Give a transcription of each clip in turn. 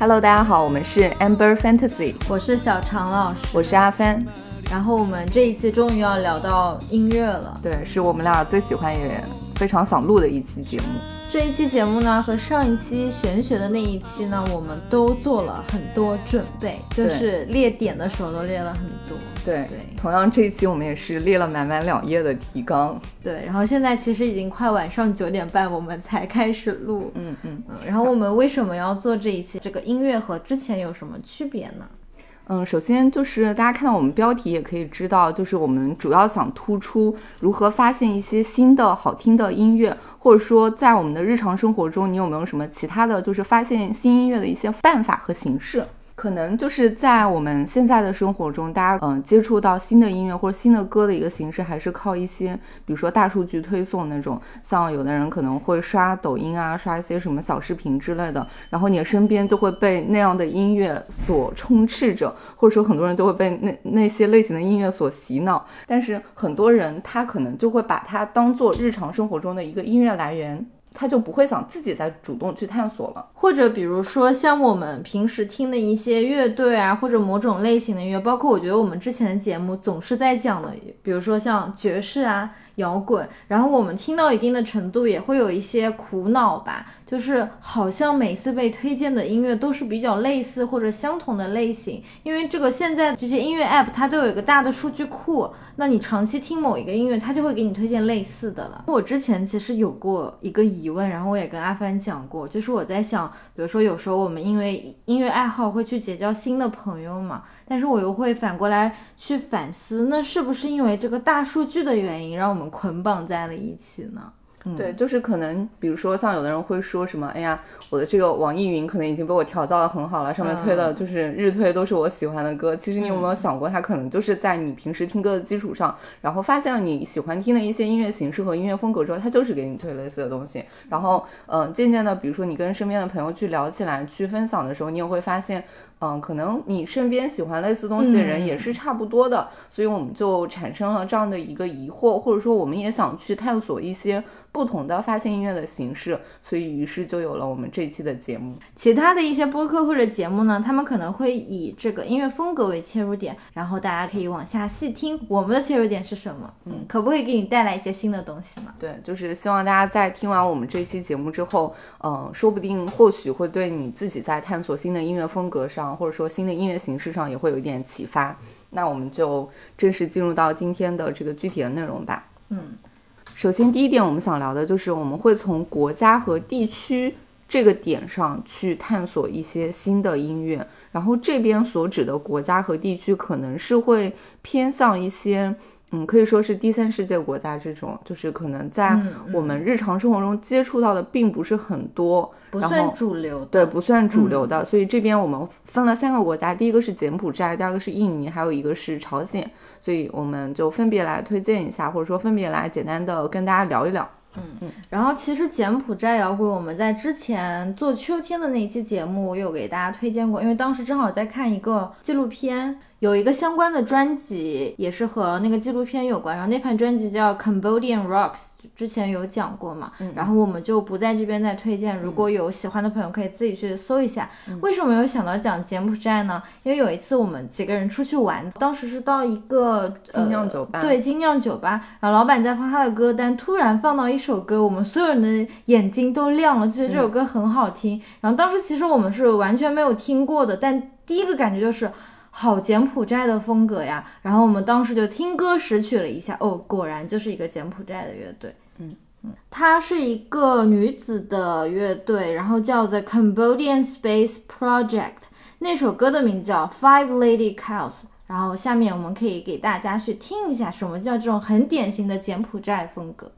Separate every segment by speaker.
Speaker 1: Hello，大家好，我们是 Amber Fantasy，
Speaker 2: 我是小常老师，
Speaker 1: 我是阿帆。
Speaker 2: 然后我们这一期终于要聊到音乐了，
Speaker 1: 对，是我们俩最喜欢也非常想录的一期节目。
Speaker 2: 这一期节目呢，和上一期玄学的那一期呢，我们都做了很多准备，就是列点的时候都列了很多。
Speaker 1: 对对，同样这一期我们也是列了满满两页的提纲。
Speaker 2: 对，然后现在其实已经快晚上九点半，我们才开始录。
Speaker 1: 嗯嗯嗯。
Speaker 2: 然后我们为什么要做这一期？这个音乐和之前有什么区别呢？
Speaker 1: 嗯，首先就是大家看到我们标题也可以知道，就是我们主要想突出如何发现一些新的好听的音乐，或者说在我们的日常生活中，你有没有什么其他的就是发现新音乐的一些办法和形式？可能就是在我们现在的生活中，大家嗯接触到新的音乐或者新的歌的一个形式，还是靠一些，比如说大数据推送那种，像有的人可能会刷抖音啊，刷一些什么小视频之类的，然后你的身边就会被那样的音乐所充斥着，或者说很多人就会被那那些类型的音乐所洗脑，但是很多人他可能就会把它当做日常生活中的一个音乐来源。他就不会想自己再主动去探索了，
Speaker 2: 或者比如说像我们平时听的一些乐队啊，或者某种类型的音乐，包括我觉得我们之前的节目总是在讲的，比如说像爵士啊。摇滚，然后我们听到一定的程度也会有一些苦恼吧，就是好像每次被推荐的音乐都是比较类似或者相同的类型，因为这个现在这些音乐 app 它都有一个大的数据库，那你长期听某一个音乐，它就会给你推荐类似的了。我之前其实有过一个疑问，然后我也跟阿帆讲过，就是我在想，比如说有时候我们因为音乐爱好会去结交新的朋友嘛，但是我又会反过来去反思，那是不是因为这个大数据的原因，让我们捆绑在了一起呢。
Speaker 1: 对，就是可能，比如说像有的人会说什么，哎呀，我的这个网易云可能已经被我调教的很好了，上面推的就是日推都是我喜欢的歌。其实你有没有想过，它可能就是在你平时听歌的基础上，然后发现了你喜欢听的一些音乐形式和音乐风格之后，它就是给你推类似的东西。然后，嗯，渐渐的，比如说你跟身边的朋友去聊起来、去分享的时候，你也会发现，嗯，可能你身边喜欢类似东西的人也是差不多的。所以我们就产生了这样的一个疑惑，或者说我们也想去探索一些。不同的发现音乐的形式，所以于是就有了我们这一期的节目。
Speaker 2: 其他的一些播客或者节目呢，他们可能会以这个音乐风格为切入点，然后大家可以往下细听。我们的切入点是什么？嗯，可不可以给你带来一些新的东西嘛？
Speaker 1: 对，就是希望大家在听完我们这期节目之后，嗯，说不定或许会对你自己在探索新的音乐风格上，或者说新的音乐形式上，也会有一点启发。那我们就正式进入到今天的这个具体的内容吧。
Speaker 2: 嗯。
Speaker 1: 首先，第一点我们想聊的就是我们会从国家和地区这个点上去探索一些新的音乐，然后这边所指的国家和地区可能是会偏向一些。嗯，可以说是第三世界国家这种，就是可能在我们日常生活中接触到的并不是很多，
Speaker 2: 不算主流，
Speaker 1: 对，不算主流的。所以这边我们分了三个国家，第一个是柬埔寨，第二个是印尼，还有一个是朝鲜。所以我们就分别来推荐一下，或者说分别来简单的跟大家聊一聊。
Speaker 2: 嗯嗯。然后其实柬埔寨摇滚，我们在之前做秋天的那一期节目，我有给大家推荐过，因为当时正好在看一个纪录片。有一个相关的专辑，也是和那个纪录片有关。然后那盘专辑叫《Cambodian Rocks》，之前有讲过嘛。然后我们就不在这边再推荐。如果有喜欢的朋友，可以自己去搜一下。为什么有想到讲柬埔寨呢？因为有一次我们几个人出去玩，当时是到一个
Speaker 1: 精酿酒吧，
Speaker 2: 对精酿酒吧。然后老板在放他的歌单，突然放到一首歌，我们所有人的眼睛都亮了，就觉得这首歌很好听。然后当时其实我们是完全没有听过的，但第一个感觉就是。好柬埔寨的风格呀，然后我们当时就听歌识曲了一下，哦，果然就是一个柬埔寨的乐队，
Speaker 1: 嗯
Speaker 2: 嗯，它是一个女子的乐队，然后叫 The Cambodian Space Project，那首歌的名字叫 Five Lady Cows，然后下面我们可以给大家去听一下，什么叫这种很典型的柬埔寨风格。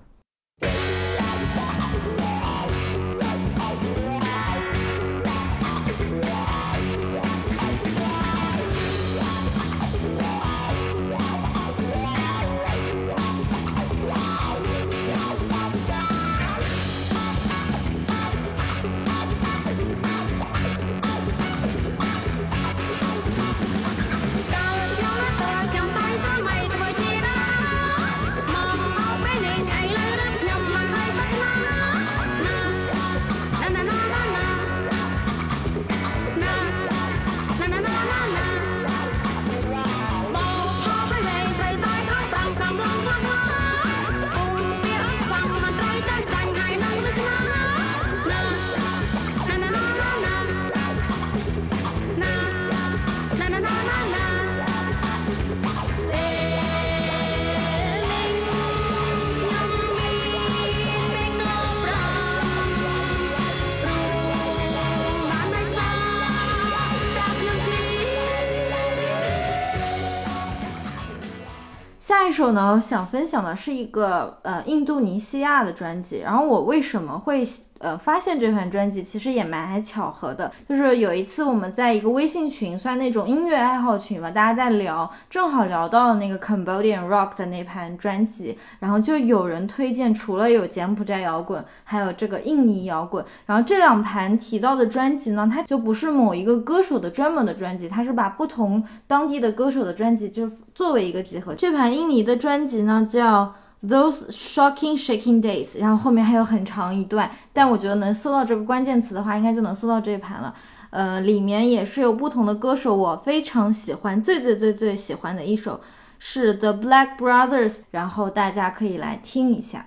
Speaker 2: 这首呢，想分享的是一个呃印度尼西亚的专辑。然后我为什么会？呃，发现这盘专辑其实也蛮巧合的，就是有一次我们在一个微信群，算那种音乐爱好群嘛，大家在聊，正好聊到了那个 Cambodian Rock 的那盘专辑，然后就有人推荐，除了有柬埔寨摇滚，还有这个印尼摇滚，然后这两盘提到的专辑呢，它就不是某一个歌手的专门的专辑，它是把不同当地的歌手的专辑就作为一个集合。这盘印尼的专辑呢叫。Those shocking shaking days，然后后面还有很长一段，但我觉得能搜到这个关键词的话，应该就能搜到这一盘了。呃，里面也是有不同的歌手，我非常喜欢，最最最最喜欢的一首是 The Black Brothers，然后大家可以来听一下。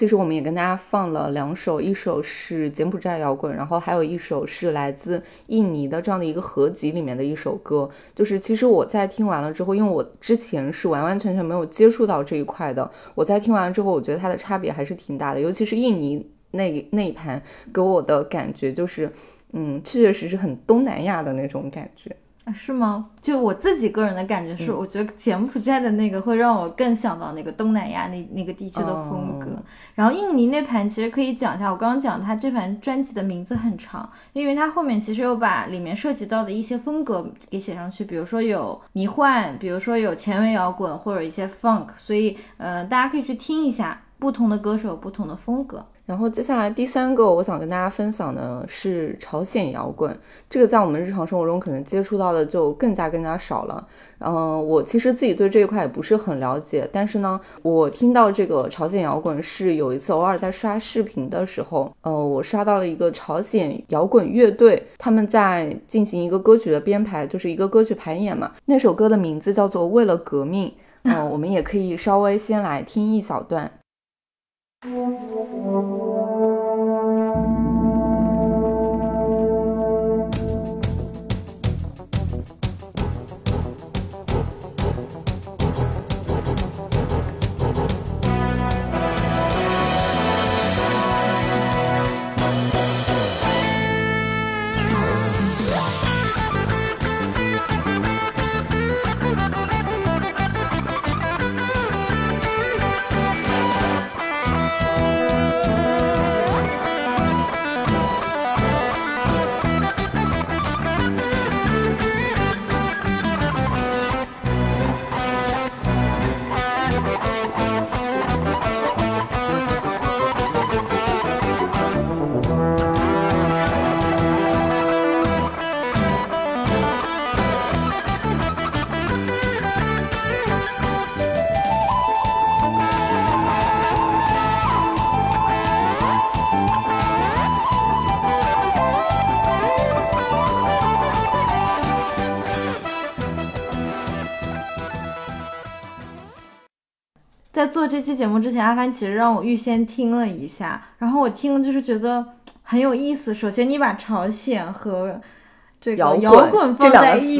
Speaker 1: 其实我们也跟大家放了两首，一首是柬埔寨摇滚，然后还有一首是来自印尼的这样的一个合集里面的一首歌。就是其实我在听完了之后，因为我之前是完完全全没有接触到这一块的，我在听完了之后，我觉得它的差别还是挺大的。尤其是印尼那那一盘给我的感觉就是，嗯，确确实实很东南亚的那种感觉。
Speaker 2: 是吗？就我自己个人的感觉是，我觉得柬埔寨的那个会让我更想到那个东南亚那那个地区的风格。然后印尼那盘其实可以讲一下，我刚刚讲它这盘专辑的名字很长，因为它后面其实有把里面涉及到的一些风格给写上去，比如说有迷幻，比如说有前卫摇滚或者一些 funk，所以呃大家可以去听一下，不同的歌手有不同的风格。
Speaker 1: 然后接下来第三个我想跟大家分享的是朝鲜摇滚，这个在我们日常生活中可能接触到的就更加更加少了。嗯，我其实自己对这一块也不是很了解，但是呢，我听到这个朝鲜摇滚是有一次偶尔在刷视频的时候，呃，我刷到了一个朝鲜摇滚乐队，他们在进行一个歌曲的编排，就是一个歌曲排演嘛。那首歌的名字叫做《为了革命》，嗯，我们也可以稍微先来听一小段。
Speaker 2: 在这期节目之前，阿帆其实让我预先听了一下，然后我听了就是觉得很有意思。首先，你把朝鲜和这个
Speaker 1: 摇
Speaker 2: 摇
Speaker 1: 滚
Speaker 2: 放
Speaker 1: 在一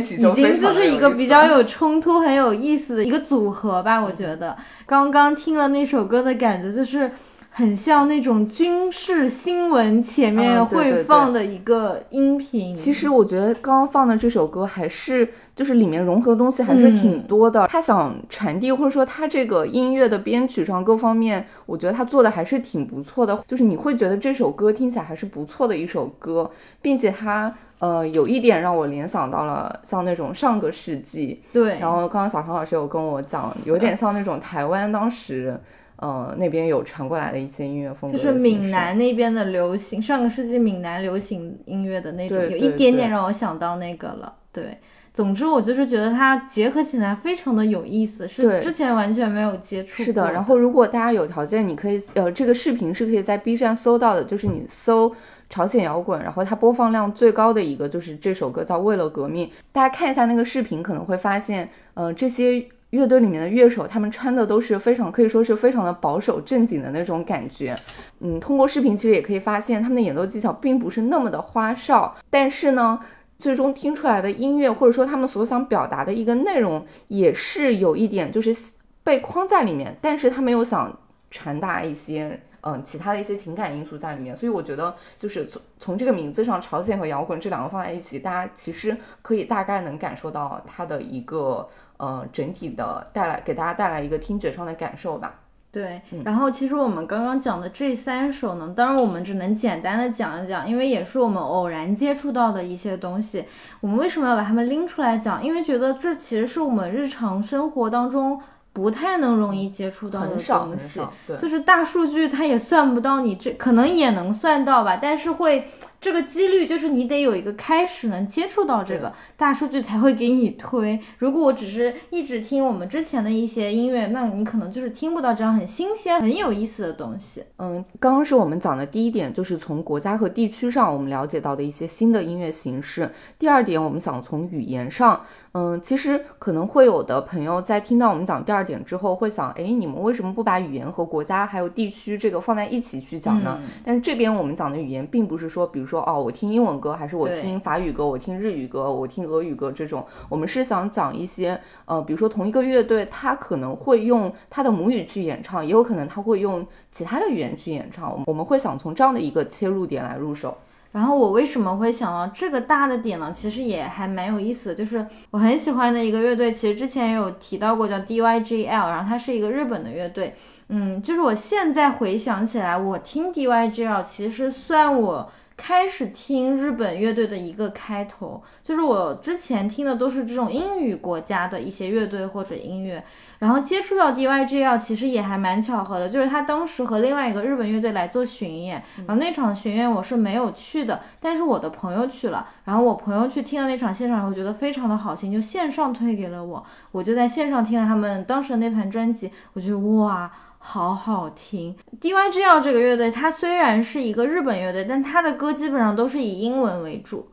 Speaker 1: 起
Speaker 2: 已经就是一个比较有冲突、很有意思的一个组合吧。
Speaker 1: 嗯
Speaker 2: 我觉得刚刚听了那首歌的感觉，就是很像那种军事新闻前面会放的一个音频。
Speaker 1: 其实我觉得刚刚放的这首歌还是就是里面融合的东西还是挺多的。他想传递或者说他这个音乐的编曲上各方面，我觉得他做的还是挺不错的。就是你会觉得这首歌听起来还是不错的一首歌，并且它呃有一点让我联想到了像那种上个世纪。
Speaker 2: 对，
Speaker 1: 然后刚刚小常老师有跟我讲，有点像那种台湾当时。呃，那边有传过来的一些音乐风格
Speaker 2: 就是闽南那边的流行，上个世纪闽南流行音乐的那种，有一点点让我想到那个了。对，总之我就是觉得它结合起来非常的有意思，是之前完全没有接触过
Speaker 1: 是的，然后如果大家有条件，你可以呃，这个视频是可以在 B 站搜到的，就是你搜朝鲜摇滚，然后它播放量最高的一个就是这首歌叫《为了革命》，大家看一下那个视频，可能会发现，呃，这些乐队里面的乐手他们穿的都是非常可以说是非常的保守正经的那种感觉，嗯，通过视频其实也可以发现他们的演奏技巧并不是那么的花哨，但是呢。最终听出来的音乐，或者说他们所想表达的一个内容，也是有一点就是被框在里面，但是他没有想传达一些嗯其他的一些情感因素在里面，所以我觉得就是从从这个名字上，朝鲜和摇滚这两个放在一起，大家其实可以大概能感受到它的一个呃整体的带来给大家带来一个听觉上的感受吧。
Speaker 2: 对
Speaker 1: 嗯，
Speaker 2: 然后其实我们刚刚讲的这三首呢，当然我们只能简单的讲一讲，因为也是我们偶然接触到的一些东西。我们为什么要把它们拎出来讲？因为觉得这其实是我们日常生活当中不太能容易接触到的
Speaker 1: 很少很
Speaker 2: 东西。
Speaker 1: 少，对，
Speaker 2: 就是大数据它也算不到你这，可能也能算到吧，但是会这个几率就是你得有一个开始能接触到这个大数据才会给你推。如果我只是一直听我们之前的一些音乐，那你可能就是听不到这样很新鲜、很有意思的东西。
Speaker 1: 嗯，刚刚是我们讲的第一点，就是从国家和地区上我们了解到的一些新的音乐形式。第二点，我们想从语言上，嗯，其实可能会有的朋友在听到我们讲第二点之后，会想，哎，你们为什么不把语言和国家还有地区这个放在一起去讲呢？但是这边我们讲的语言，并不是说，比如说，哦，我听英文歌，还是我听法语歌，我听日语歌，我听俄语歌这种，我们是想讲一些，呃，比如说同一个乐队，他可能会用他的母语去演唱，也有可能他会用其他的语言去演唱，我们会想从这样的一个切入点来入手。
Speaker 2: 然后我为什么会想到这个大的点呢？其实也还蛮有意思的，就是我很喜欢的一个乐队，其实之前也有提到过，叫 DYGL，然后它是一个日本的乐队。嗯，就是我现在回想起来，我听 DYGL 其实算我开始听日本乐队的一个开头，就是我之前听的都是这种英语国家的一些乐队或者音乐，然后接触到 DYGL 其实也还蛮巧合的，就是他当时和另外一个日本乐队来做巡演，然后那场巡演我是没有去的，但是我的朋友去了，然后我朋友去听了那场现场以后觉得非常的好听，就线上推给了我，我就在线上听了他们当时的那盘专辑，我觉得哇。好好听，DYGL 这个乐队，它虽然是一个日本乐队，但它的歌基本上都是以英文为主，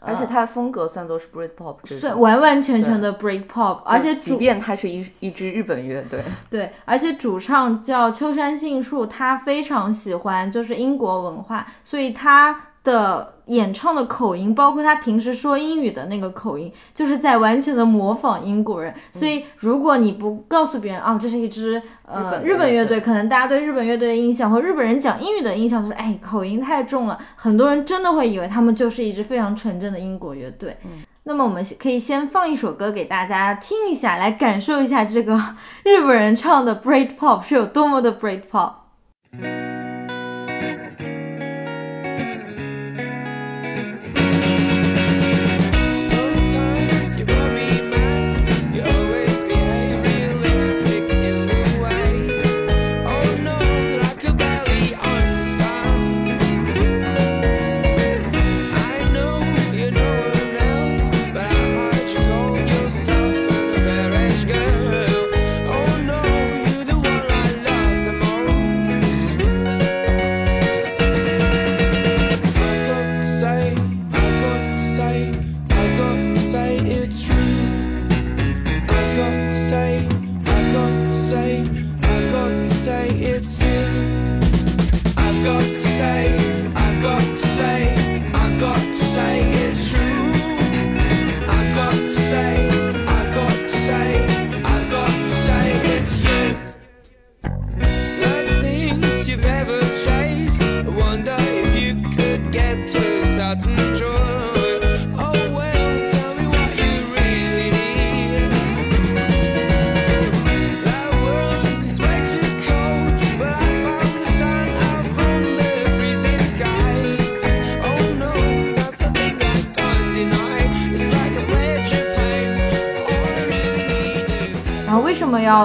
Speaker 1: 而且它的风格算作是 break pop，
Speaker 2: 算完完全全的 break pop，而且
Speaker 1: 即便它是一一支日本乐队，
Speaker 2: 对，而且主唱叫秋山杏树，他非常喜欢就是英国文化，所以他的演唱的口音，包括他平时说英语的那个口音，就是在完全的模仿英国人。所以如果你不告诉别人啊，这是一支呃
Speaker 1: 本
Speaker 2: 日本乐
Speaker 1: 乐队
Speaker 2: 队，可能大家对日本乐队的印象和日本人讲英语的印象就是，哎，口音太重了，很多人真的会以为他们就是一支非常纯正的英国乐队。那么我们可以先放一首歌给大家听一下，来感受一下这个 日本人唱的 Britpop 是有多么的 Britpop。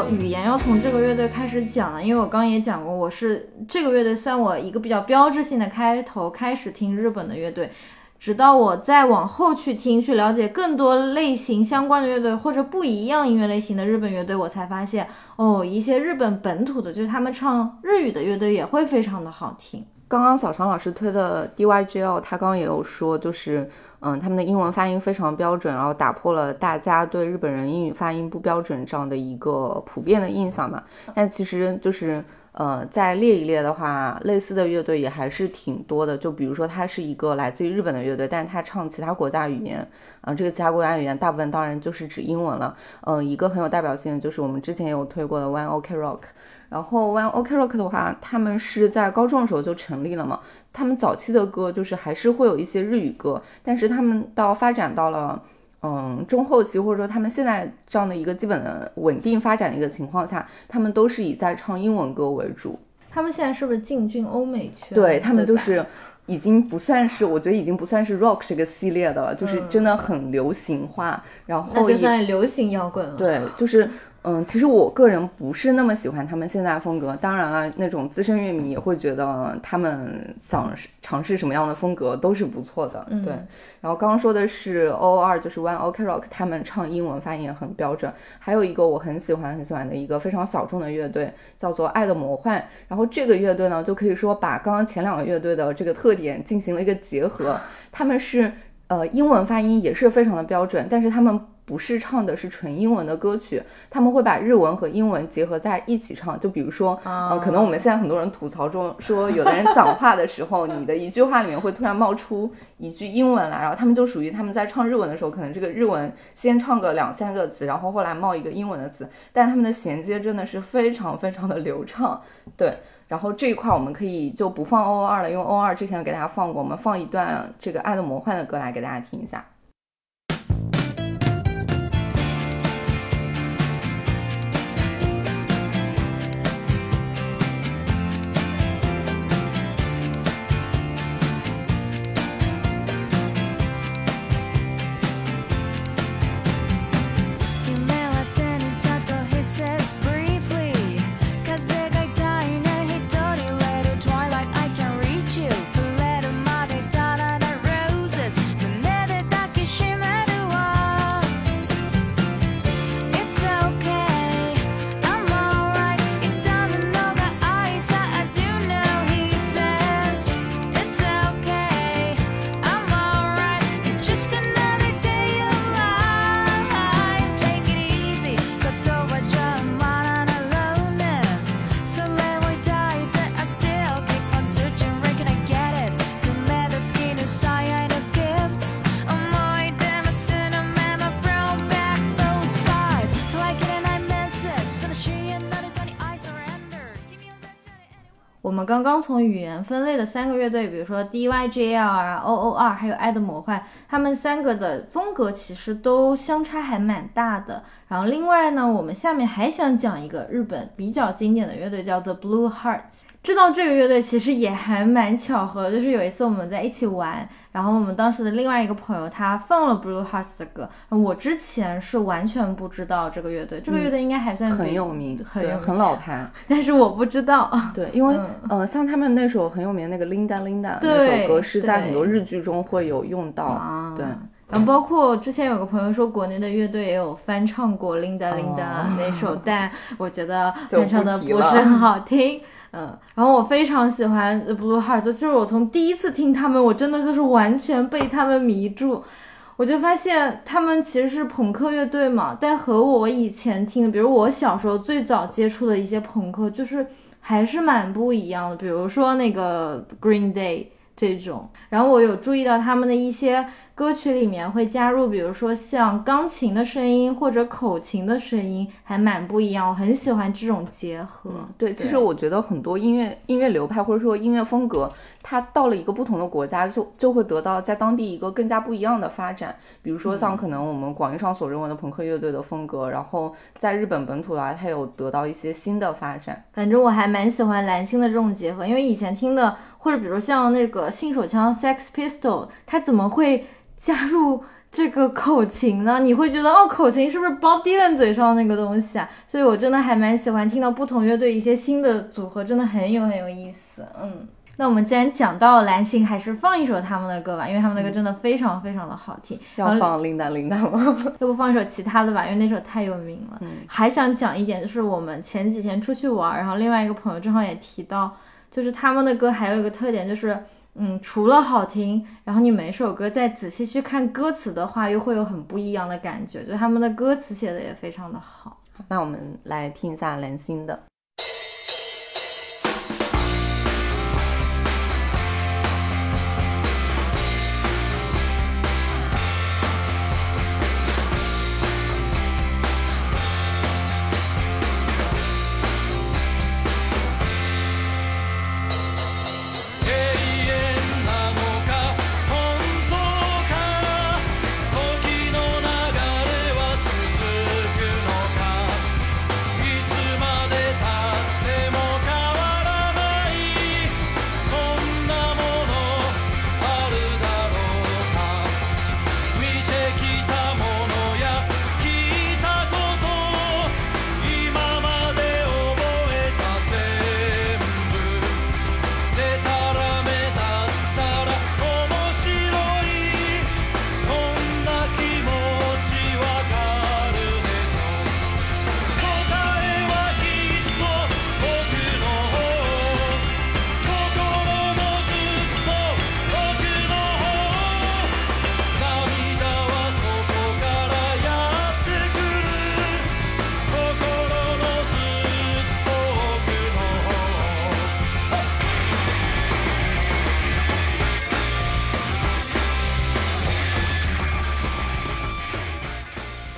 Speaker 2: 语言要从这个乐队开始讲了？因为我刚刚也讲过，我是这个乐队算我一个比较标志性的开头，开始听日本的乐队。直到我再往后去听，去了解更多类型相关的乐队或者不一样音乐类型的日本乐队，我才发现，哦，一些日本本土的，就是他们唱日语的乐队也会非常的好听。
Speaker 1: 刚刚小常老师推的 DYGL，他刚刚也有说，就是嗯，他们的英文发音非常标准，然后打破了大家对日本人英语发音不标准这样的一个普遍的印象嘛。但其实就是呃，再列一列的话，类似的乐队也还是挺多的。就比如说，它是一个来自于日本的乐队，但是它唱其他国家语言，啊、这个其他国家语言大部分当然就是指英文了。嗯、一个很有代表性的就是我们之前有推过的 One OK Rock。然后 One OK Rock 的话，他们是在高中的时候就成立了嘛。他们早期的歌就是还是会有一些日语歌，但是他们到发展到了嗯中后期，或者说他们现在这样的一个基本的稳定发展的一个情况下，他们都是以在唱英文歌为主。
Speaker 2: 他们现在是不是进军欧美圈？
Speaker 1: 对他们就是已经不算是，我觉得已经不算是 rock 这个系列的了，就是真的很流行化，然
Speaker 2: 后那就算流行摇滚了。
Speaker 1: 对，就是嗯，其实我个人不是那么喜欢他们现在风格。当然了，那种资深乐迷也会觉得他们想尝试什么样的风格都是不错的。
Speaker 2: 嗯
Speaker 1: 对，然后刚刚说的是 O 二，就是 One Ok Rock，他们唱英文发音也很标准。还有一个我很喜欢很喜欢的一个非常小众的乐队，叫做爱的魔幻。然后这个乐队呢，就可以说把刚刚前两个乐队的这个特点进行了一个结合。他们是呃英文发音也是非常的标准，但是他们不是唱的是纯英文的歌曲，他们会把日文和英文结合在一起唱。就比如说，呃，可能我们现在很多人吐槽中说，有的人讲话的时候，你的一句话里面会突然冒出一句英文来，然后他们就属于他们在唱日文的时候，可能这个日文先唱个两三个词，然后后来冒一个英文的词，但他们的衔接真的是非常非常的流畅，对。然后这一块我们可以就不放 O 二了，因为 O 二之前给大家放过，我们放一段这个《爱的魔幻》的歌来给大家听一下。
Speaker 2: 「们刚刚从语言分类的三个乐队，比如说 DYJL 啊、OOR 还有爱的魔幻，他们三个的风格其实都相差还蛮大的。然后另外呢，我们下面还想讲一个日本比较经典的乐队，叫做 Blue Hearts。知道这个乐队其实也还蛮巧合，就是有一次我们在一起玩，然后我们当时的另外一个朋友他放了 Blue Hearts 的歌，我之前是完全不知道这个乐队，这个乐队应该还算
Speaker 1: 很有名，对，
Speaker 2: 很名
Speaker 1: 很老牌。
Speaker 2: 但是我不知道。
Speaker 1: 对，因为、
Speaker 2: 嗯
Speaker 1: 呃，像他们那首很有名的那个 Linda Linda 那首歌是在很多日剧中会有用到。
Speaker 2: 啊
Speaker 1: 对，
Speaker 2: 然后包括之前有个朋友说，国内的乐队也有翻唱过 Linda Linda
Speaker 1: 哦
Speaker 2: 那首，但我觉得翻唱的
Speaker 1: 不
Speaker 2: 是很好听。嗯，然后我非常喜欢 The Blue Hearts，就是我从第一次听他们，我真的就是完全被他们迷住。我就发现他们其实是朋克乐队嘛，但和我以前听的，比如我小时候最早接触的一些朋克，就是还是蛮不一样的。比如说那个 Green Day 这种，然后我有注意到他们的一些歌曲里面会加入，比如说像钢琴的声音或者口琴的声音，还蛮不一样。我很喜欢这种结合。
Speaker 1: 对，其实我觉得很多音乐音乐流派或者说音乐风格，它到了一个不同的国家，就就会得到在当地一个更加不一样的发展。比如说像可能我们广义上所认为的朋克乐队的风格，然后在日本本土来，它有得到一些新的发展。
Speaker 2: 反正我还蛮喜欢蓝星的这种结合，因为以前听的或者比如像那个信手枪 Sex Pistol，它怎么会加入这个口琴呢？你会觉得哦，口琴是不是 Bob Dylan 嘴上那个东西啊？所以我真的还蛮喜欢听到不同乐队一些新的组合，真的很有很有意思。嗯，那我们既然讲到蓝星，还是放一首他们的歌吧，因为他们的歌真的非常非常的好听。
Speaker 1: 要放琳达琳达吗？
Speaker 2: 要不放一首其他的吧，因为那首太有名了。
Speaker 1: 嗯
Speaker 2: 还想讲一点，就是我们前几天出去玩，然后另外一个朋友正好也提到，就是他们的歌还有一个特点，就是嗯，除了好听，然后你每首歌再仔细去看歌词的话，又会有很不一样的感觉，就他们的歌词写的也非常的好。
Speaker 1: 那我们来听一下蓝
Speaker 3: 心的。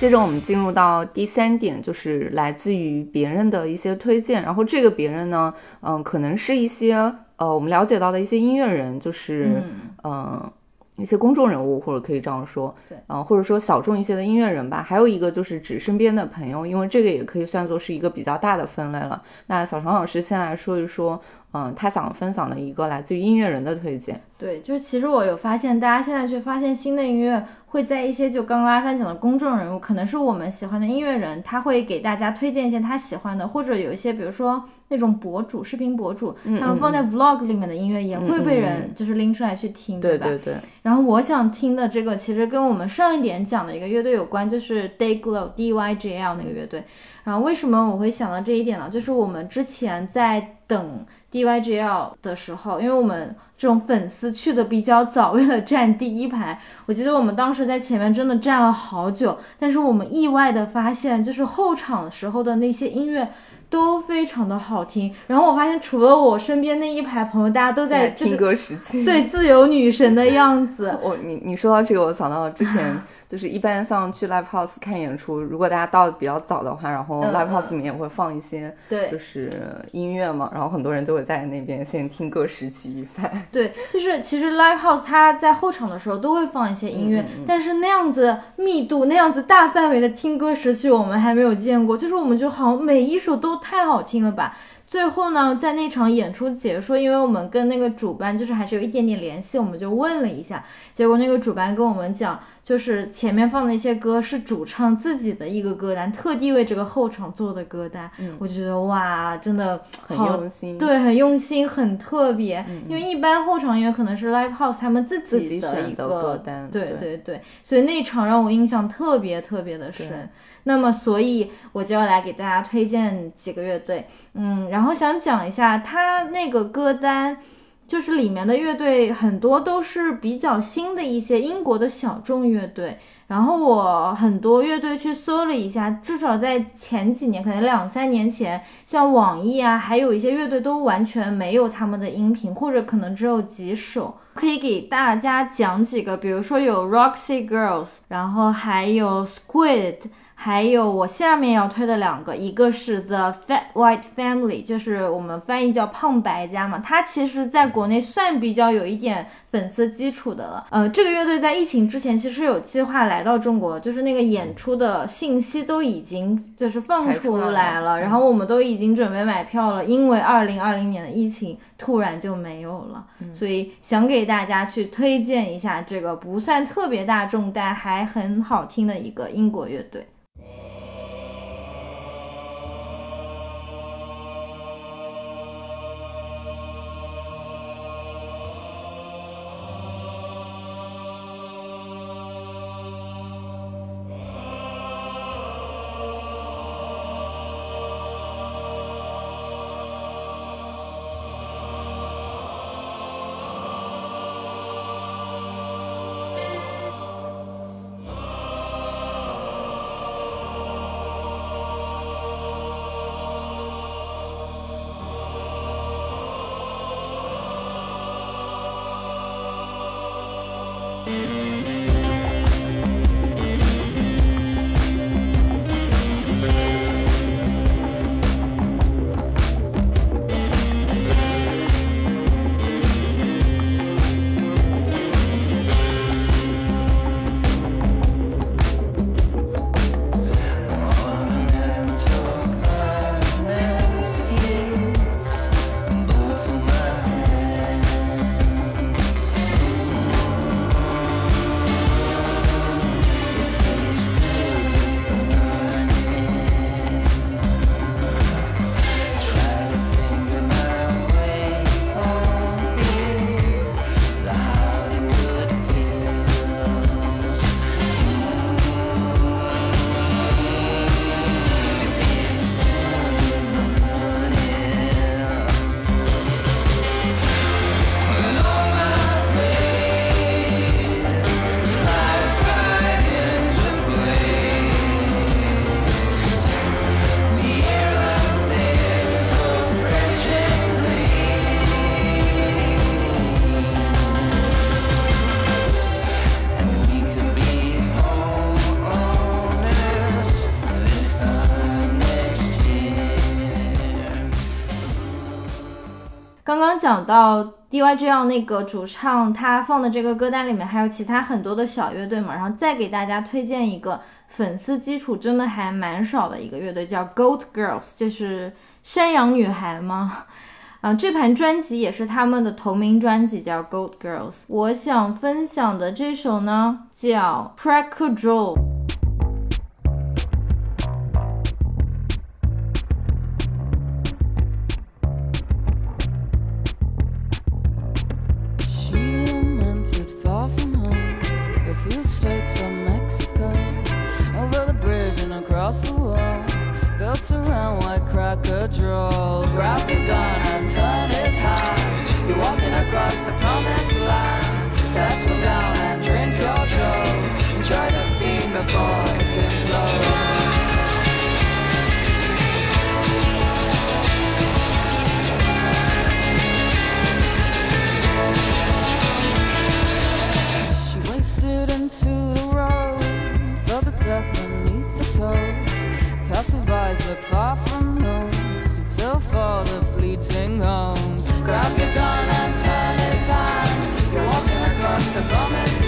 Speaker 1: 接着我们进入到第三点，就是来自于别人的一些推荐。然后这个别人呢，嗯、可能是一些呃我们了解到的一些音乐人，就是嗯、呃一些公众人物，或者可以这样说，
Speaker 2: 对，
Speaker 1: 呃，或者说小众一些的音乐人吧。还有一个就是指身边的朋友，因为这个也可以算作是一个比较大的分类了。那小常老师先来说一说，嗯、他想分享的一个来自于音乐人的推荐。
Speaker 2: 对，就是其实我有发现，大家现在去发现新的音乐，会在一些就刚刚阿帆讲的公众人物，可能是我们喜欢的音乐人，他会给大家推荐一些他喜欢的，或者有一些比如说那种博主、视频博主，他们放在 vlog 里面的音乐也会被人就是拎出来去听，对吧？
Speaker 1: 对对对，
Speaker 2: 然后我想听的这个其实跟我们上一点讲的一个乐队有关，就是 Dayglow D Y J L 那个乐队。然后为什么我会想到这一点呢？就是我们之前在等 D Y J L 的时候，因为我们这种粉丝去的比较早，为了站第一排，我记得我们当时在前面真的站了好久，但是我们意外的发现，就是后场时候的那些音乐。都非常的好听，然后我发现除了我身边那一排朋友，大家都在就是
Speaker 1: 听歌时期。
Speaker 2: 对自由女神的样子，
Speaker 1: 我 你你说到这个，我想到之前 就是一般像去 live house 看演出，如果大家到的比较早的话，然后
Speaker 2: 嗯
Speaker 1: live
Speaker 2: 嗯
Speaker 1: house 里面也会放一些
Speaker 2: 对
Speaker 1: 就是音乐嘛，然后很多人就会在那边先听歌识曲一番。
Speaker 2: 对，就是其实 live house 它在后场的时候都会放一些音乐，
Speaker 1: 嗯嗯嗯
Speaker 2: 但是那样子密度、那样子大范围的听歌识曲，我们还没有见过。就是我们就好像每一首都太好听了吧。最后呢，在那场演出结束，因为我们跟那个主办就是还是有一点点联系，我们就问了一下，结果那个主办跟我们讲，就是前面放的一些歌是主唱自己的一个歌单，特地为这个后场做的歌单。
Speaker 1: 嗯
Speaker 2: 我就觉得哇，真的
Speaker 1: 很用心
Speaker 2: 对，很用心，很特别。
Speaker 1: 嗯
Speaker 2: 因为一般后场音乐可能是 live house 他们自
Speaker 1: 自己
Speaker 2: 的一个
Speaker 1: 歌单
Speaker 2: 对
Speaker 1: 对
Speaker 2: 对对，所以那场让我印象特别特别的深。那么，所以我就要来给大家推荐几个乐队，嗯，然后想讲一下他那个歌单，就是里面的乐队很多都是比较新的一些英国的小众乐队。然后我很多乐队去搜了一下，至少在前几年，可能两三年前，像网易啊，还有一些乐队都完全没有他们的音频，或者可能只有几首。可以给大家讲几个，比如说有 Roxy Girls，然后还有 Squid。还有我下面要推的两个，一个是 The Fat White Family，就是我们翻译叫胖白家嘛，它其实在国内算比较有一点粉丝基础的了。呃，这个乐队在疫情之前其实有计划来到中国，就是那个演出的信息都已经就是放出来了，然后我们都已经准备买票了，因为二零二零年的疫情突然就没有了，所以想给大家去推荐一下这个不算特别大众但还很好听的一个英国乐队。刚刚讲到 DYGL 那个主唱，他放的这个歌单里面还有其他很多的小乐队嘛，然后再给大家推荐一个粉丝基础真的还蛮少的一个乐队，叫 Goat Girls，就是山羊女孩吗？啊，这盘专辑也是他们的同名专辑，叫 Goat Girls。我想分享的这首呢，叫 Cracker Joe。
Speaker 4: Far from home, through the states of Mexico, over the bridge and across the wall, built around white cracker draw. Grab your gun and turn it high. You're walking across the promised land. Settle down and drink your joe. Enjoy the scene before it implodes. She into the road, felt the death beneath the toes. Passive eyes look far from those who fell for the fleeting homes. Grab your gun and turn it on. You're walking across the promised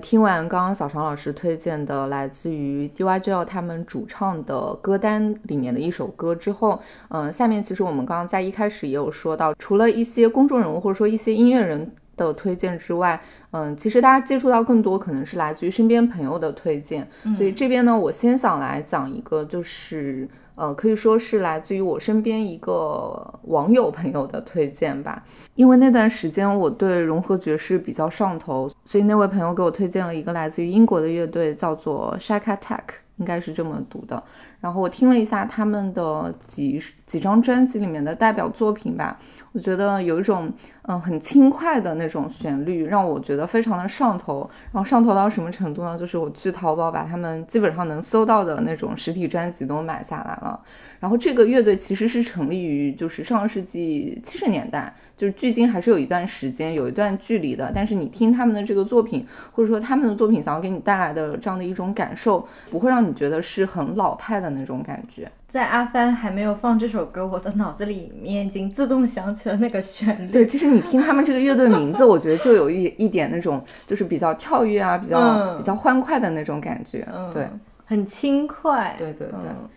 Speaker 1: 听完刚刚小常老师推荐的来自于 DYGL 他们主唱的歌单里面的一首歌之后，嗯、下面其实我们刚刚在一开始也有说到，除了一些公众人物或者说一些音乐人的推荐之外，嗯，其实大家接触到更多可能是来自于身边朋友的推荐，所以这边呢，我先想来讲一个就是。呃，可以说是来自于我身边一个网友朋友的推荐吧。因为那段时间我对融合爵士比较上头，所以那位朋友给我推荐了一个来自于英国的乐队，叫做 Shack Attack，应该是这么读的。然后我听了一下他们的几几张专辑里面的代表作品吧，我觉得有一种嗯很轻快的那种旋律，让我觉得非常的上头。然后上头到什么程度呢？就是我去淘宝把他们基本上能搜到的那种实体专辑都买下来了。然后这个乐队其实是成立于就是上世纪七十年代，就是距今还是有一段时间、有一段距离的。但是你听他们的这个作品，或者说他们的作品想要给你带来的这样的一种感受，不会让你觉得是很老派的那种感觉。
Speaker 2: 在阿帆还没有放这首歌，我的脑子里面已经自动想起了那个旋律。
Speaker 1: 对，其实你听他们这个乐队名字，我觉得就有一一点那种就是比较跳跃啊，比较、
Speaker 2: 嗯
Speaker 1: 比较欢快的那种感觉。
Speaker 2: 嗯，
Speaker 1: 对，
Speaker 2: 很轻快。
Speaker 1: 对对对。
Speaker 2: 嗯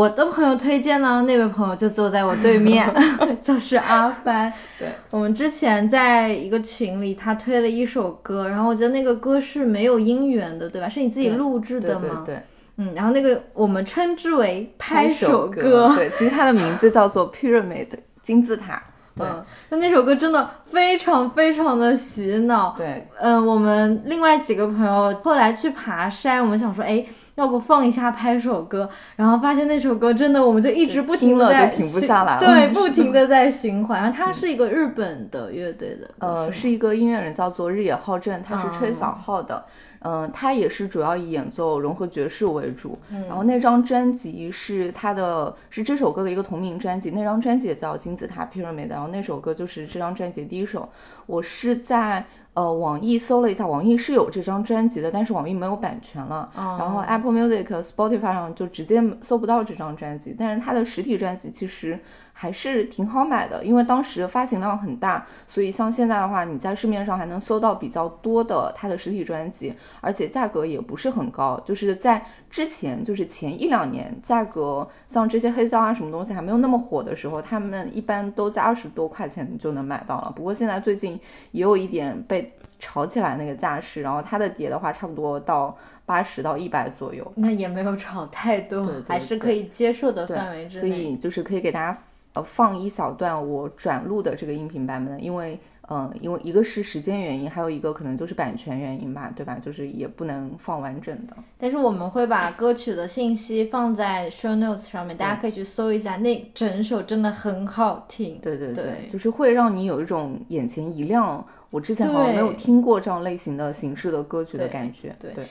Speaker 2: 我的朋友推荐呢，那位朋友就坐在我对面，就是阿帆。
Speaker 1: 对，
Speaker 2: 我们之前在一个群里，他推了一首歌，然后我觉得那个歌是没有音源的，对吧？是你自己录制的吗？
Speaker 1: 对对，
Speaker 2: 嗯，然后那个我们称之为拍
Speaker 1: 手
Speaker 2: 歌，
Speaker 1: 对，其实它的名字叫做 Pyramid 金字塔。对、
Speaker 2: 嗯，那那首歌真的非常非常的洗脑。
Speaker 1: 对，
Speaker 2: 嗯，我们另外几个朋友后来去爬山，我们想说，哎，要不放一下拍手歌，然后发现那首歌真的，我们就一直不停的在
Speaker 1: 停不下来了
Speaker 2: 对，不停的在循环。然后它是一个日本的乐队的，
Speaker 1: 呃，
Speaker 2: 是
Speaker 1: 是一个音乐人叫做日野浩正，他是吹
Speaker 2: 哦
Speaker 1: 小号的。嗯、他也是主要以演奏融合爵士为主。
Speaker 2: 嗯
Speaker 1: 然后那张专辑是他的，是这首歌的一个同名专辑。那张专辑也叫金字塔 Pyramid，然后那首歌就是这张专辑的第一首。我是在呃网易搜了一下，网易是有这张专辑的，但是网易没有版权了。
Speaker 2: 哦
Speaker 1: 然后 Apple Music、Spotify 上就直接搜不到这张专辑，但是它的实体专辑其实还是挺好买的，因为当时发行量很大，所以像现在的话，你在市面上还能搜到比较多的它的实体专辑，而且价格也不是很高，就是在之前就是前一两年，价格像这些黑胶啊什么东西还没有那么火的时候，他们一般都在二十多块钱就能买到了。不过现在最近也有一点被炒起来那个架势，然后它的碟的话差不多到八十到一百左右。
Speaker 2: 那也没有吵太多，
Speaker 1: 对对
Speaker 2: 还是可以接受的范围之内。
Speaker 1: 所以就是可以给大家呃放一小段我转录的这个音频版本的，因为嗯、呃因为一个是时间原因，还有一个可能就是版权原因吧，对吧？就是也不能放完整的。
Speaker 2: 但是我们会把歌曲的信息放在 show notes 上面，大家可以去搜一下，那整首真的很好听。
Speaker 1: 对对对，
Speaker 2: 对
Speaker 1: 就是会让你有一种眼前一亮，我之前好像没有听过这样类型的形式的歌曲的感觉。
Speaker 2: 对
Speaker 1: 对。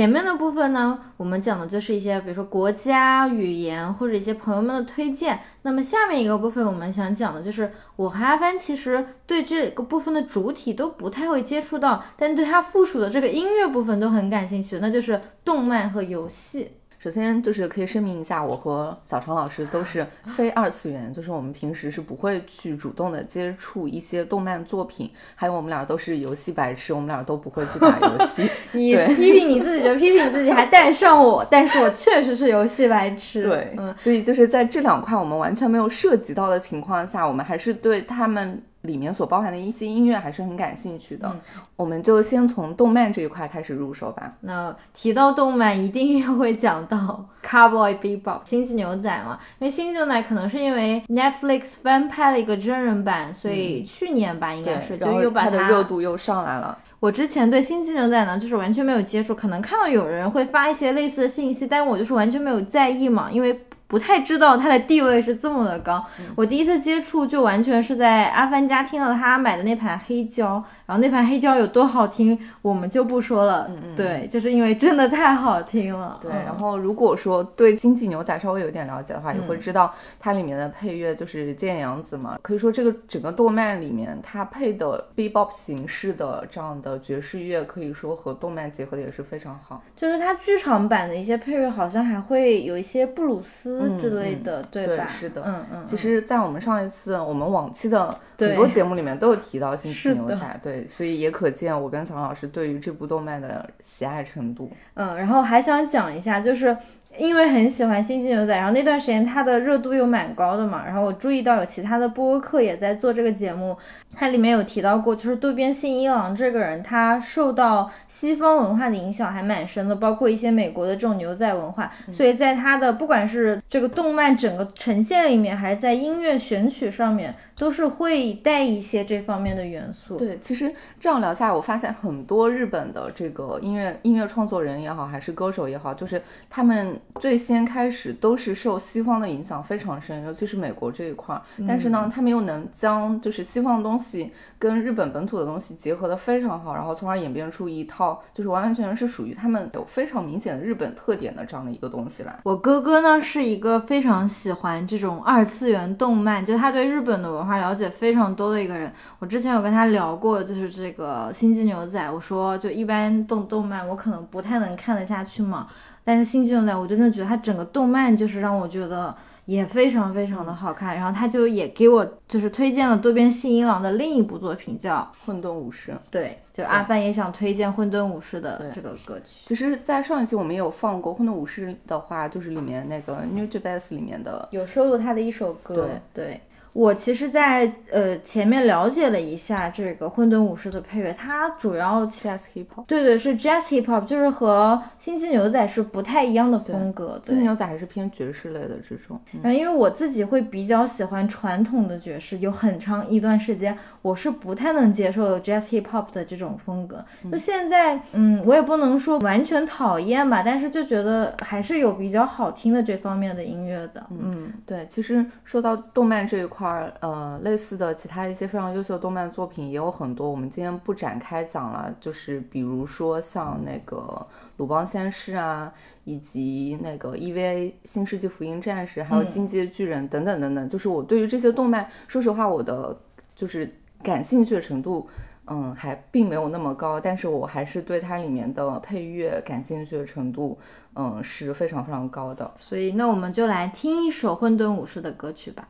Speaker 2: 前面的部分呢，我们讲的就是一些，比如说国家、语言或者一些朋友们的推荐。那么下面一个部分，我们想讲的就是，我和阿帆其实对这个部分的主体都不太会接触到，但对它附属的这个音乐部分都很感兴趣，那就是动漫和游戏。
Speaker 1: 首先就是可以声明一下，我和小常老师都是非二次元，就是我们平时是不会去主动的接触一些动漫作品，还有我们俩都是游戏白痴，我们俩都不会去打游戏。
Speaker 2: 你批评你自己就批评你自己，还带上我，但是我确实是游戏白痴。
Speaker 1: 对，
Speaker 2: 嗯，
Speaker 1: 所以就是在这两块我们完全没有涉及到的情况下，我们还是对他们里面所包含的一些音乐还是很感兴趣的。我们就先从动漫这一块开始入手吧。
Speaker 2: 那提到动漫，一定又会讲到 Cowboy Bebop 星际牛仔嘛，因为星际牛仔可能是因为 Netflix 翻拍了一个真人版，所以去年吧应该是就又把
Speaker 1: 它的热度又上来了。
Speaker 2: 我之前对星际牛仔呢，就是完全没有接触，可能看到有人会发一些类似的信息，但我就是完全没有在意嘛，因为不太知道它的地位是这么的高。我第一次接触就完全是在阿凡家听到他买的那盘黑胶，然后那盘黑胶有多好听，我们就不说了。嗯嗯对，就是因为真的太好听了。
Speaker 1: 对，
Speaker 2: 嗯
Speaker 1: 然后如果说对《星际牛仔》稍微有点了解的话，也会知道它里面的配乐就是菅野洋子嘛。可以说这个整个动漫里面，它配的 bebop 形式的这样的爵士乐，可以说和动漫结合的也是非常好。
Speaker 2: 就是它剧场版的一些配乐，好像还会有一些布鲁斯之类的，对吧？
Speaker 1: 对是的
Speaker 2: 嗯嗯。
Speaker 1: 其实，在我们上一次我们往期的
Speaker 2: 对
Speaker 1: 很多节目里面都有提到《星际牛仔》，对，所以也可见我跟小老师对于这部动漫的喜爱程度。
Speaker 2: 嗯，然后还想讲一下，就是因为很喜欢《星际牛仔》，然后那段时间它的热度又蛮高的嘛，然后我注意到有其他的播客也在做这个节目，它里面有提到过，就是渡边信一郎这个人，他受到西方文化的影响还蛮深的，包括一些美国的这种牛仔文化，所以在他的不管是这个动漫整个呈现里面，还是在音乐选曲上面，都是会带一些这方面的元素。
Speaker 1: 对，其实这样聊下来，我发现很多日本的这个音乐音乐创作人也好，还是歌手也好，就是他们最先开始都是受西方的影响非常深，尤其是美国这一块儿。但是呢，他们又能将就是西方的东西东西跟日本本土的东西结合的非常好，然后从而演变出一套就是完完全全是属于他们有非常明显的日本特点的这样的一个东西来。
Speaker 2: 我哥哥呢是一个非常喜欢这种二次元动漫，就他对日本的文化了解非常多的一个人。我之前有跟他聊过，就是这个《星际牛仔》，我说就一般动动漫我可能不太能看得下去嘛，但是《星际牛仔》我真的觉得它整个动漫就是让我觉得。也非常非常的好看，然后他就也给我就是推荐了多边信一郎的另一部作品叫
Speaker 1: 混沌武士。
Speaker 2: 对，就阿帆也想推荐《混沌武士》的这个歌曲。
Speaker 1: 其实，在上一期我们也有放过《混沌武士》的话，就是里面那个 New j a b a s 里面的
Speaker 2: 有收录他的一首歌。
Speaker 1: 对
Speaker 2: 对我其实在，呃前面了解了一下这个《混沌武士》的配乐，它主要
Speaker 1: Jazz Hip Hop。
Speaker 2: 对对是 Jazz Hip Hop，就是和《星际牛仔》是不太一样的风格。
Speaker 1: 星际牛仔还是偏爵士类的这种。嗯
Speaker 2: 然后因为我自己会比较喜欢传统的爵士，有很长一段时间我是不太能接受 Jazz Hip Hop 的这种风格。就现在，嗯，我也不能说完全讨厌吧，但是就觉得还是有比较好听的这方面的音乐的。嗯，
Speaker 1: 对，其实说到动漫这一块儿，呃，类似的其他一些非常优秀的动漫作品也有很多，我们今天不展开讲了。就是比如说像那个《鲁邦三世》啊，以及那个 EVA《新世纪福音战士》，还有《进击的巨人》等等等等。就是我对于这些动漫，说实话，我的就是感兴趣的程度。嗯，还并没有那么高，但是我还是对它里面的配乐感兴趣的程度，嗯，是非常非常高的。
Speaker 2: 所以那我们就来听一首混沌武士的歌曲吧。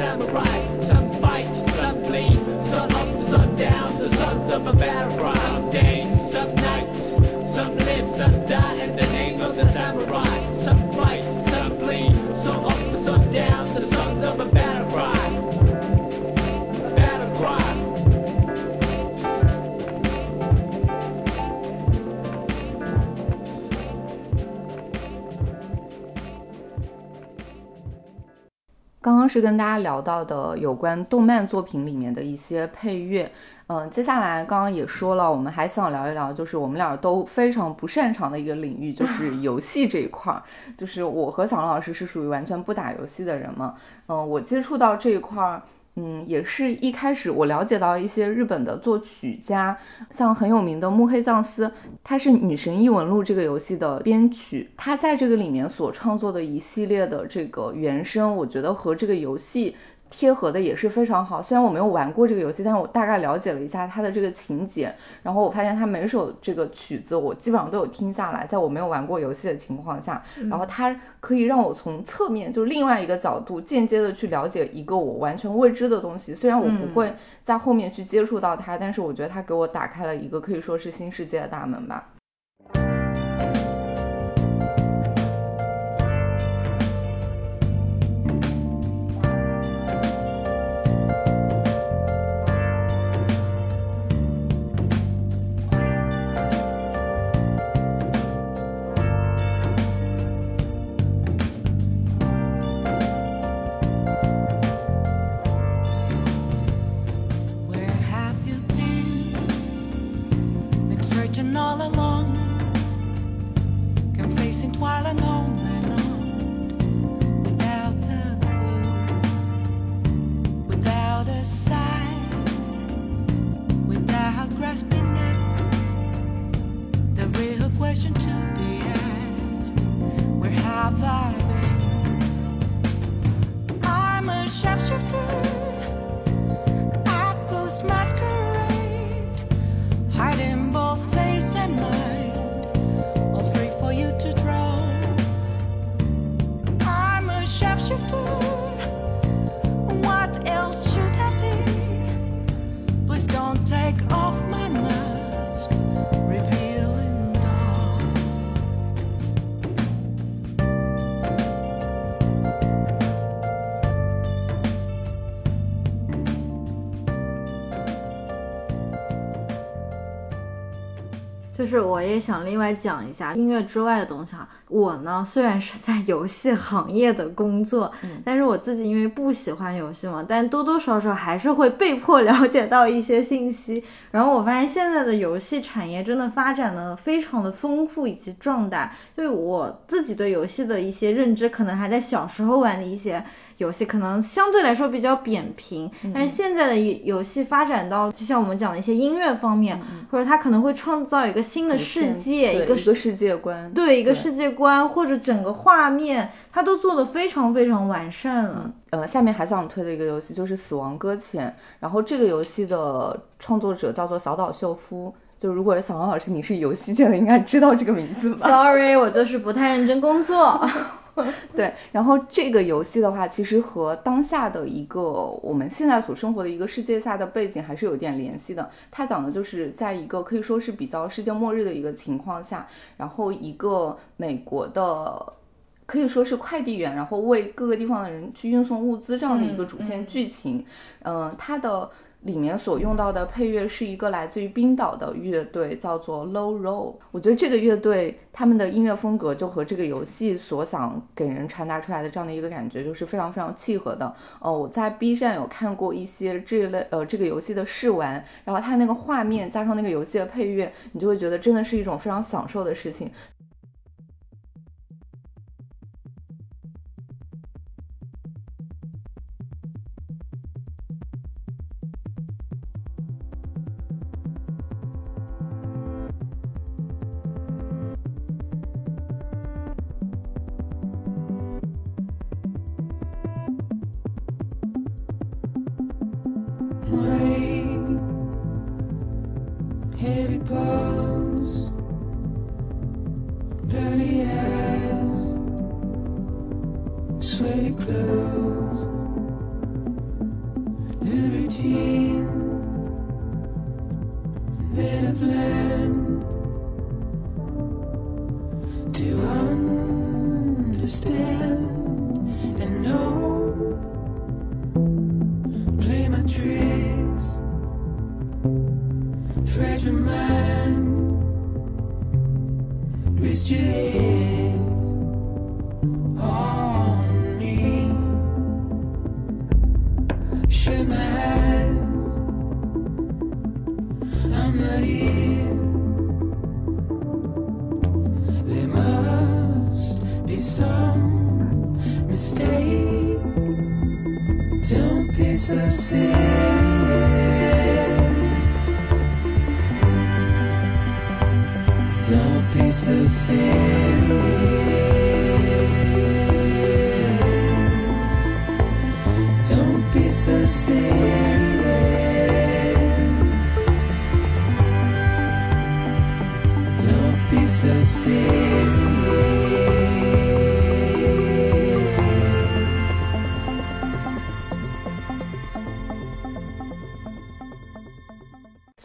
Speaker 5: Samurai.
Speaker 1: 是跟大家聊到的有关动漫作品里面的一些配乐，嗯、接下来刚刚也说了，我们还想聊一聊，就是我们俩都非常不擅长的一个领域，就是 游戏这一块儿。就是我和小龙老师是属于完全不打游戏的人嘛，嗯、我接触到这一块儿。嗯，也是一开始我了解到一些日本的作曲家，像很有名的木黑藏司，他是《女神异闻录》这个游戏的编曲，他在这个里面所创作的一系列的这个原声，我觉得和这个游戏贴合的也是非常好。虽然我没有玩过这个游戏，但是我大概了解了一下它的这个情节，然后我发现它每首这个曲子我基本上都有听下来，在我没有玩过游戏的情况下，然后它可以让我从侧面，就是另外一个角度，间接的去了解一个我完全未知的东西。虽然我不会在后面去接触到它，但是我觉得它给我打开了一个可以说是新世界的大门吧。
Speaker 2: 就是我也想另外讲一下音乐之外的东西哈。我呢虽然是在游戏行业的工作，但是我自己因为不喜欢游戏嘛，但多多少少还是会被迫了解到一些信息。然后我发现现在的游戏产业真的发展的非常的丰富以及壮大。因为我自己对游戏的一些认知，可能还在小时候玩的一些。游戏可能相对来说比较扁平，但是现在的游戏发展到，就像我们讲的一些音乐方面，或者它可能会创造一个新的世界，一个
Speaker 1: 一个世界观，
Speaker 2: 对一个世界观，或者整个画面，它都做得非常非常完善了。
Speaker 1: 呃，下面还想推的一个游戏就是《死亡搁浅》，然后这个游戏的创作者叫做小岛秀夫。就如果小王老师你是游戏界的，应该知道这个名字吧
Speaker 2: ？Sorry，我就是不太认真工作。
Speaker 1: 对，然后这个游戏的话，其实和当下的一个我们现在所生活的一个世界下的背景还是有点联系的。它讲的就是在一个可以说是比较世界末日的一个情况下，然后一个美国的。可以说是快递员，然后为各个地方的人去运送物资这样的一个主线剧情。嗯、它的里面所用到的配乐是一个来自于冰岛的乐队，叫做 Low Roll。我觉得这个乐队他们的音乐风格就和这个游戏所想给人传达出来的这样的一个感觉，就是非常非常契合的。呃，我在 B 站有看过一些这类呃这个游戏的试玩，然后它那个画面加上那个游戏的配乐，你就会觉得真的是一种非常享受的事情。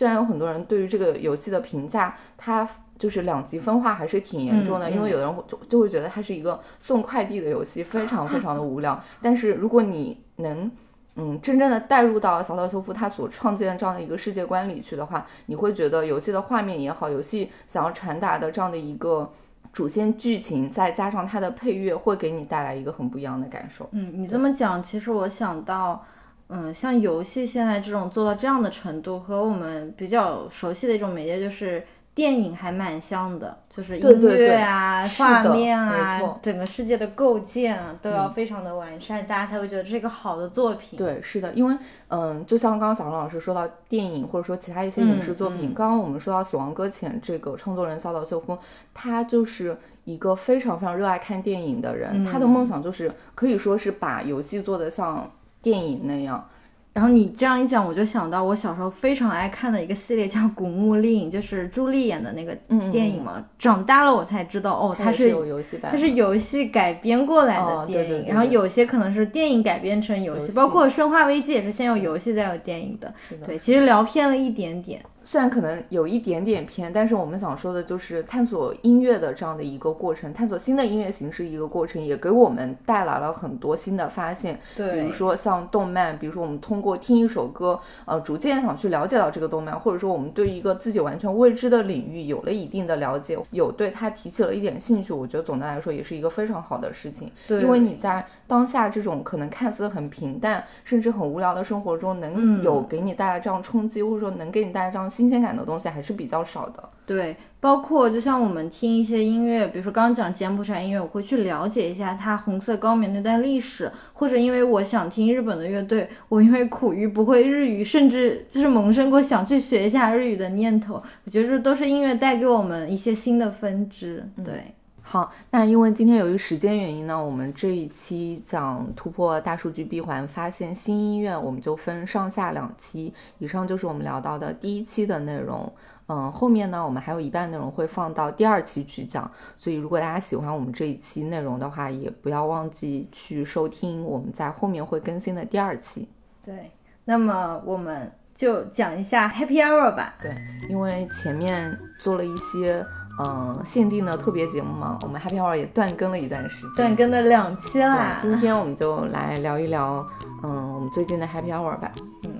Speaker 1: 虽然有很多人对于这个游戏的评价，它就是两极分化还是挺严重的，
Speaker 2: 嗯
Speaker 1: 因为有的人会就就会觉得它是一个送快递的游戏，非常非常的无聊。但是如果你能嗯，真正的带入到小岛秀夫他所创建的这样的一个世界观里去的话，你会觉得游戏的画面也好，游戏想要传达的这样的一个主线剧情，再加上它的配乐，会给你带来一个很不一样的感受。
Speaker 2: 嗯，你这么讲，其实我想到，嗯，像游戏现在这种做到这样的程度，和我们比较熟悉的一种媒介就是电影还蛮像的，就是音
Speaker 1: 对对
Speaker 2: 啊、画面啊、整个世界的构建啊，都要
Speaker 1: 嗯
Speaker 2: 非常的完善，大家才会觉得这是一个好的作品。
Speaker 1: 对，是的，因为嗯，就像刚刚小龙老师说到电影或者说其他一些影视作品，刚刚我们说到《死亡搁浅》这个创作人小岛秀夫，他就是一个非常非常热爱看电影的人，他的
Speaker 2: 嗯
Speaker 1: 梦想就是可以说是把游戏做得像电影那样。
Speaker 2: 然后你这样一讲，我就想到我小时候非常爱看的一个系列叫《古墓丽影》，就是朱莉演的那个电影嘛。长大了我才知道，哦，它是
Speaker 1: 是有游戏版，
Speaker 2: 它是游戏改编过来
Speaker 1: 哦
Speaker 2: 的电影，
Speaker 1: 对对对对
Speaker 2: 然后有些可能是电影改编成游戏，
Speaker 1: 游戏
Speaker 2: 包括《生化危机》也是先有游戏再有电影的。
Speaker 1: 的
Speaker 2: 对，其实聊偏了一点点。
Speaker 1: 虽然可能有一点点偏，但是我们想说的就是探索音乐的这样的一个过程，探索新的音乐形式一个过程，也给我们带来了很多新的发现。
Speaker 2: 对
Speaker 1: 比如说像动漫，比如说我们通过听一首歌，呃，逐渐想去了解到这个动漫，或者说我们对一个自己完全未知的领域有了一定的了解，有对它提起了一点兴趣，我觉得总的来说也是一个非常好的事情。
Speaker 2: 对
Speaker 1: 因为你在当下这种可能看似很平淡，甚至很无聊的生活中，能
Speaker 2: 嗯
Speaker 1: 有给你带来这样冲击，或者说能给你带来这样新鲜感的东西，还是比较少的。
Speaker 2: 对，包括就像我们听一些音乐，比如说刚刚讲柬埔寨音乐，我会去了解一下它红色高棉那段历史，或者因为我想听日本的乐队，我因为苦于不会日语，甚至就是萌生过想去学一下日语的念头。我觉得这都是音乐带给我们一些新的分支。对，
Speaker 1: 好，那因为今天由于时间原因呢，我们这一期讲突破大数据闭环，发现新医院，我们就分上下两期。以上就是我们聊到的第一期的内容。嗯，后面呢，我们还有一半内容会放到第二期去讲，所以如果大家喜欢我们这一期内容的话，也不要忘记去收听我们在后面会更新的第二期。
Speaker 2: 对，那么我们就讲一下 Happy Hour 吧。
Speaker 1: 对，因为前面做了一些嗯限定的特别节目嘛，我们 Happy Hour 也断更了一段时间。
Speaker 2: 断更了两期啦，，
Speaker 1: 今天我们就来聊一聊，嗯，我们最近的 Happy Hour 吧。嗯，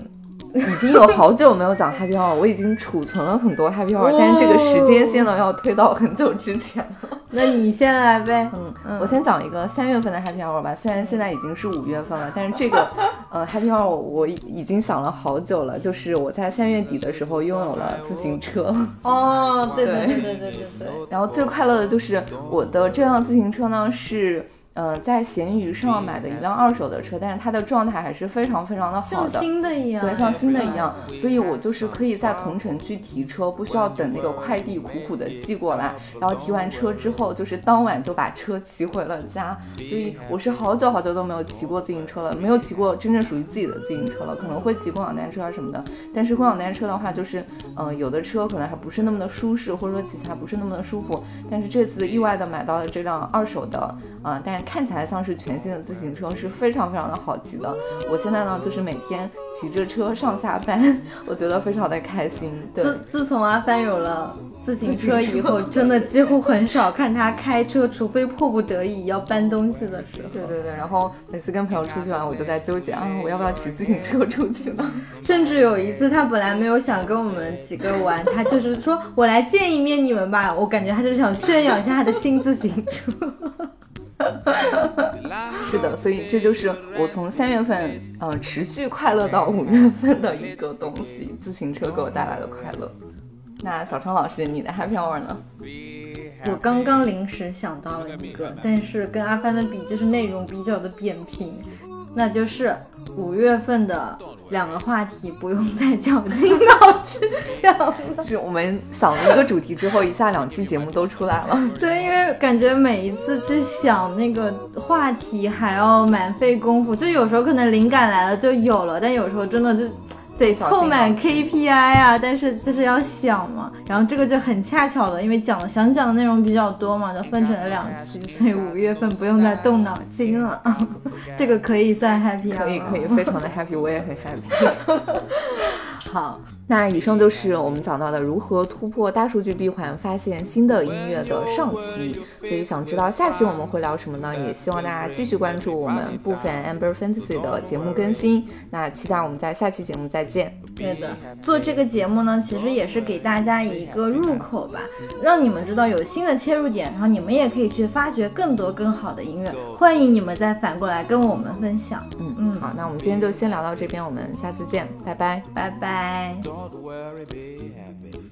Speaker 1: 已经有好久没有讲 Happy Hour，我已经储存了很多 Happy Hour，、但是这个时间线呢要推到很久之前了。
Speaker 2: 那你先来呗。
Speaker 1: 嗯，嗯我先讲一个三月份的 Happy Hour 吧。虽然现在已经是五月份了，但是这个 呃 Happy Hour 我,已经想了好久了。就是我在三月底的时候拥有了自行车。
Speaker 2: 哦，对
Speaker 1: 对
Speaker 2: 对对对对,对。
Speaker 1: 然后最快乐的就是我的这辆自行车呢是。呃，在闲鱼上买的一辆二手的车，但是它的状态还是非常非常的好的像，
Speaker 2: 新的一样，
Speaker 1: 对，像新的一样，所以我就是可以在同城去提车，不需要等那个快递苦苦的寄过来，然后提完车之后，就是当晚就把车骑回了家，所以我是好久好久都没有骑过自行车了，没有骑过真正属于自己的自行车了，可能会骑共享单车啊什么的，但是共享单车的话，就是嗯、呃有的车可能还不是那么的舒适，或者说骑起来不是那么的舒服，但是这次意外的买到了这辆二手的，呃，但是看起来像是全新的自行车，是非常非常的好骑的。我现在呢，就是每天骑着车上下班，我觉得非常的开心。对，
Speaker 2: 自自从阿帆有了自行车以后，真的几乎很少看他开车，除非迫不得已要搬东西的时候。
Speaker 1: 对对对，然后每次跟朋友出去玩，我就在纠结啊，我要不要骑自行车出去呢？
Speaker 2: 甚至有一次，他本来没有想跟我们几个玩，他就是说我来见一面你们吧。我感觉他就是想炫耀一下他的新自行车。
Speaker 1: 是的，所以这就是我从三月份嗯、呃持续快乐到五月份的一个东西，自行车给我带来的快乐。那小川老师，你的 Happy Hour 呢？
Speaker 2: 我刚刚临时想到了一个，但是跟阿帆的比，就是内容比较的扁平，那就是五月份的两个话题不用再绞尽脑汁想了。
Speaker 1: 就是我们想了一个主题之后，一下两期节目都出来了。
Speaker 2: 对，因为感觉每一次去想那个话题还要蛮费功夫，就有时候可能灵感来了就有了，但有时候真的就得凑满 KPI 啊，但是就是要想嘛。然后这个就很恰巧的，因为讲想讲的内容比较多嘛，就分成了两期，所以五月份不用再动脑筋了。这个可以算 happy
Speaker 1: 可以可以，非常的 happy，我也很 happy。
Speaker 2: 好，
Speaker 1: 那以上就是我们讲到的如何突破大数据闭环，发现新的音乐的上期。所以想知道下期我们会聊什么呢？也希望大家继续关注我们部分 Amber Fantasy 的节目更新。那期待我们在下期节目再见。
Speaker 2: 对的，做这个节目呢，其实也是给大家一个入口吧，让你们知道有新的切入点，然后你们也可以去发掘更多更好的音乐。欢迎你们再反过来跟我们分享。
Speaker 1: 嗯
Speaker 2: 嗯
Speaker 1: 好，那我们今天就先聊到这边，我们下次见，拜拜。
Speaker 2: 拜拜。
Speaker 3: Don't worry, be happy.